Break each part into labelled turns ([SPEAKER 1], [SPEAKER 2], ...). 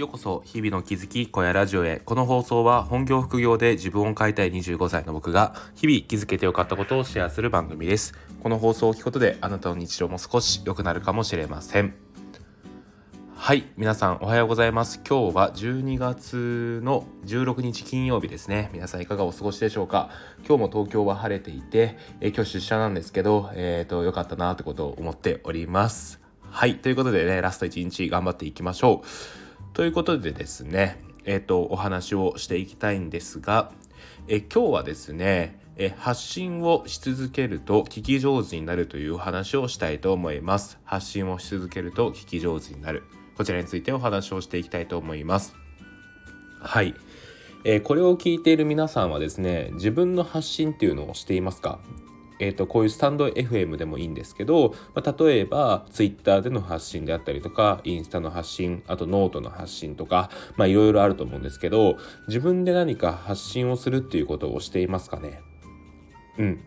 [SPEAKER 1] ようこそ日々の気づき小屋ラジオへ。この放送は本業副業で自分を変えたい25歳の僕が日々気づけてよかったことをシェアする番組です。この放送を聞くことであなたの日常も少し良くなるかもしれませんはい皆さんおはようございます。今日は12月の16日金曜日ですね。皆さんいかがお過ごしでしょうか？今日も東京は晴れていて、え今日出社なんですけどえっ、ー、と良かったなってことを思っております。はいということでねラスト1日頑張っていきましょう。ということでですね、えっ、と、お話をしていきたいんですが、え今日はですね、え発信をし続けると聞き上手になるというお話をしたいと思います。発信をし続けると聞き上手になる。こちらについてお話をしていきたいと思います。はい。え、これを聞いている皆さんはですね自分の発信っていうのをしていますか？えーと、こういうスタンド FM でもいいんですけど、まあ、例えば Twitter での発信であったりとかインスタの発信あとノートの発信とかいろいろあると思うんですけど自分で何か発信をするっていうことをしていますかね？うん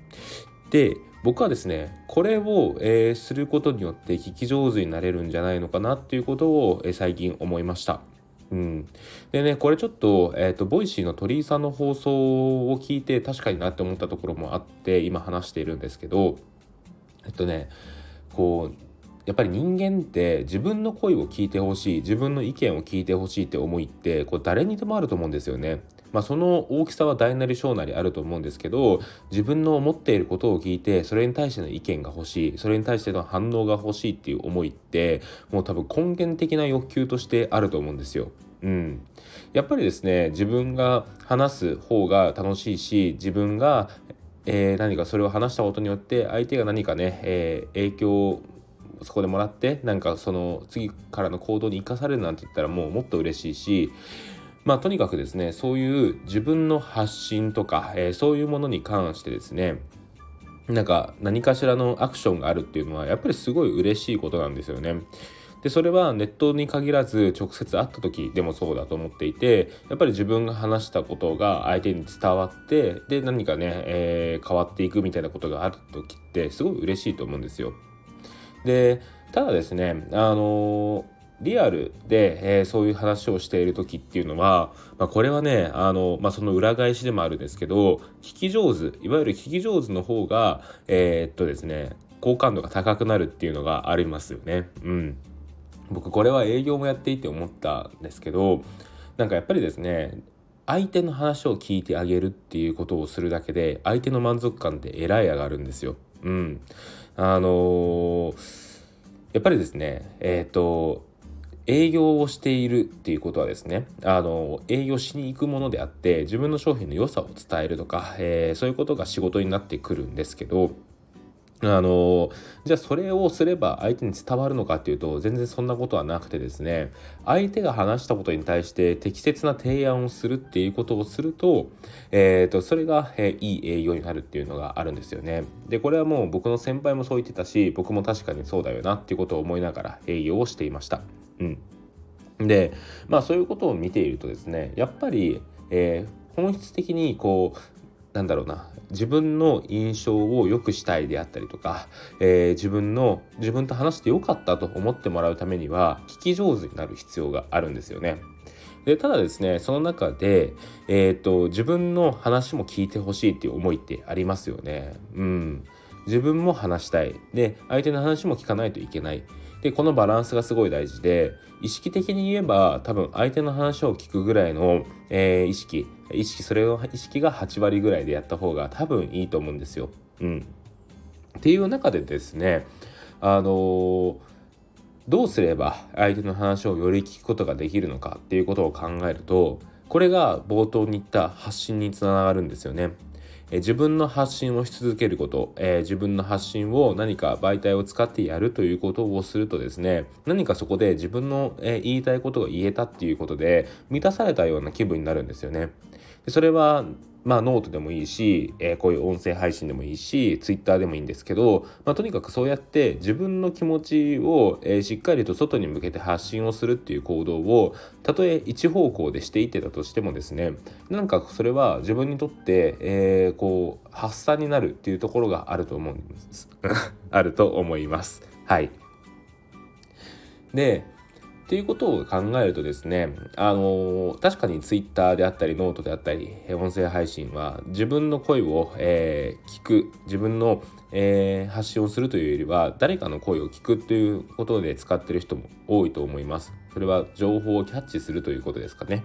[SPEAKER 1] で僕はですねこれを、えー、することによって聞き上手になれるんじゃないのかなっていうことを、えー、最近思いました。うん、でねこれちょっと,、えーと、 Voicy の鳥居さんの放送を聞いて確かになって思ったところもあって今話しているんですけどえっとねこうやっぱり人間って自分の声を聞いてほしい自分の意見を聞いてほしいって思いってこう誰にでもあると思うんですよね。まあ、その大きさは大なり小なりあると思うんですけど自分の思っていることを聞いてそれに対しての意見が欲しいそれに対しての反応が欲しいっていう思いってもう多分根源的な欲求としてあると思うんですよ。うん、やっぱりですね自分が話す方が楽しいし自分が、えー、何かそれを話したことによって相手が何かね、えー、影響をそこでもらってなんかその次からの行動に生かされるなんて言ったらもうもっと嬉しいしまあとにかくですねそういう自分の発信とか、えー、そういうものに関してですねなんか何かしらのアクションがあるっていうのはやっぱりすごい嬉しいことなんですよね。でそれはネットに限らず直接会った時でもそうだと思っていてやっぱり自分が話したことが相手に伝わってで何かね、えー、変わっていくみたいなことがある時ってすごい嬉しいと思うんですよ。でただですねあのリアルで、えー、そういう話をしている時っていうのは、まあ、これはねあの、まあ、その裏返しでもあるんですけど聞き上手いわゆる聞き上手の方がえー、っとですね好感度が高くなるっていうのがありますよね。うん僕これは営業もやっていて思ったんですけどなんかやっぱりですね相手の話を聞いてあげるっていうことをするだけで相手の満足感ってえらい上がるんですよ。うん、あのー、やっぱりですねえっ、ー、と営業をしているっていうことはですねあの営業しに行くものであって自分の商品の良さを伝えるとか、えー、そういうことが仕事になってくるんですけどあのじゃあそれをすれば相手に伝わるのかっていうと全然そんなことはなくてですね相手が話したことに対して適切な提案をするっていうことをすると,、えーと、それが、えー、いい営業になるっていうのがあるんですよね。でこれはもう僕の先輩もそう言ってたし僕も確かにそうだよなっていうことを思いながら営業をしていました。うんでまあそういうことを見ているとですねやっぱり、えー、本質的にこうなんだろうな自分の印象を良くしたいであったりとか、えー、自分の自分と話してよかったと思ってもらうためには聞き上手になる必要があるんですよね。でただですねその中で、えーと、自分の話も聞いてほしいっていう思いってありますよね。うん、自分も話したいで相手の話も聞かないといけないでこのバランスがすごい大事で意識的に言えば多分相手の話を聞くぐらいの、えー、意識意識それの意識が8割ぐらいでやった方が多分いいと思うんですよ。うん、っていう中でですねあのー、どうすれば相手の話をより聞くことができるのかっていうことを考えるとこれが冒頭に言った発信につながるんですよね。え自分の発信をし続けること、え、自分の発信を何か媒体を使ってやるということをするとですね何かそこで自分の、え、言いたいことが言えたっていうことで満たされたような気分になるんですよね。でそれはまあノートでもいいし、えー、こういう音声配信でもいいし、ツイッターでもいいんですけど、まあ、とにかくそうやって自分の気持ちを、えー、しっかりと外に向けて発信をするっていう行動を、たとえ一方向でしていってたとしてもですね、なんかそれは自分にとって、えー、こう、発散になるっていうところがあると思うんです。あると思います。はい。で、っていうことを考えるとですね、あの確かにツイッターであったりノートであったり音声配信は自分の声を、えー、聞く自分の、えー、発信をするというよりは誰かの声を聞くということで使ってる人も多いと思います。それは情報をキャッチするということですかね。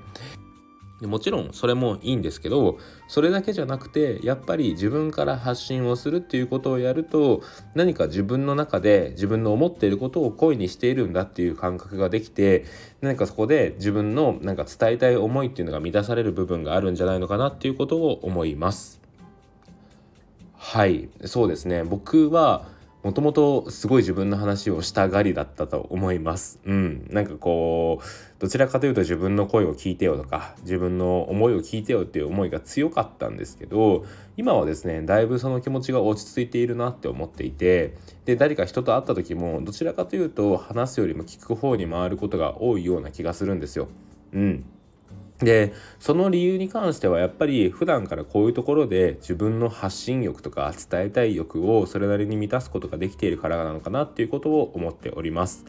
[SPEAKER 1] もちろんそれもいいんですけどそれだけじゃなくてやっぱり自分から発信をするっていうことをやると何か自分の中で自分の思っていることを声にしているんだっていう感覚ができて何かそこで自分のなんか伝えたい思いっていうのが満たされる部分があるんじゃないのかなっていうことを思います。はいそうですね僕はもともとすごい自分の話をしたがりだったと思います。うん。なんかこう、どちらかというと自分の声を聞いてよとか、自分の思いを聞いてよっていう思いが強かったんですけど、今はですね、だいぶその気持ちが落ち着いているなって思っていて、で、誰か人と会った時も、どちらかというと話すよりも聞く方に回ることが多いような気がするんですよ。うん。でその理由に関してはやっぱり普段からこういうところで自分の発信欲とか伝えたい欲をそれなりに満たすことができているからなのかなっていうことを思っております。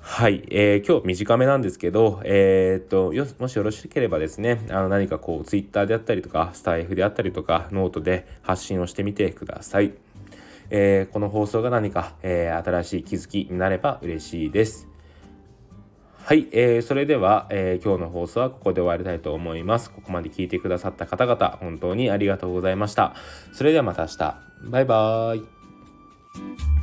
[SPEAKER 1] はい、えー、今日短めなんですけど、えー、っとよもしよろしければですねあの何かこう Twitter であったりとかスタイフであったりとかノートで発信をしてみてください。えー、この放送が何か、えー、新しい気づきになれば嬉しいです。はい、えー、それでは、えー、今日の放送はここで終わりたいと思います。ここまで聞いてくださった方々、本当にありがとうございました。それではまた明日。バイバーイ。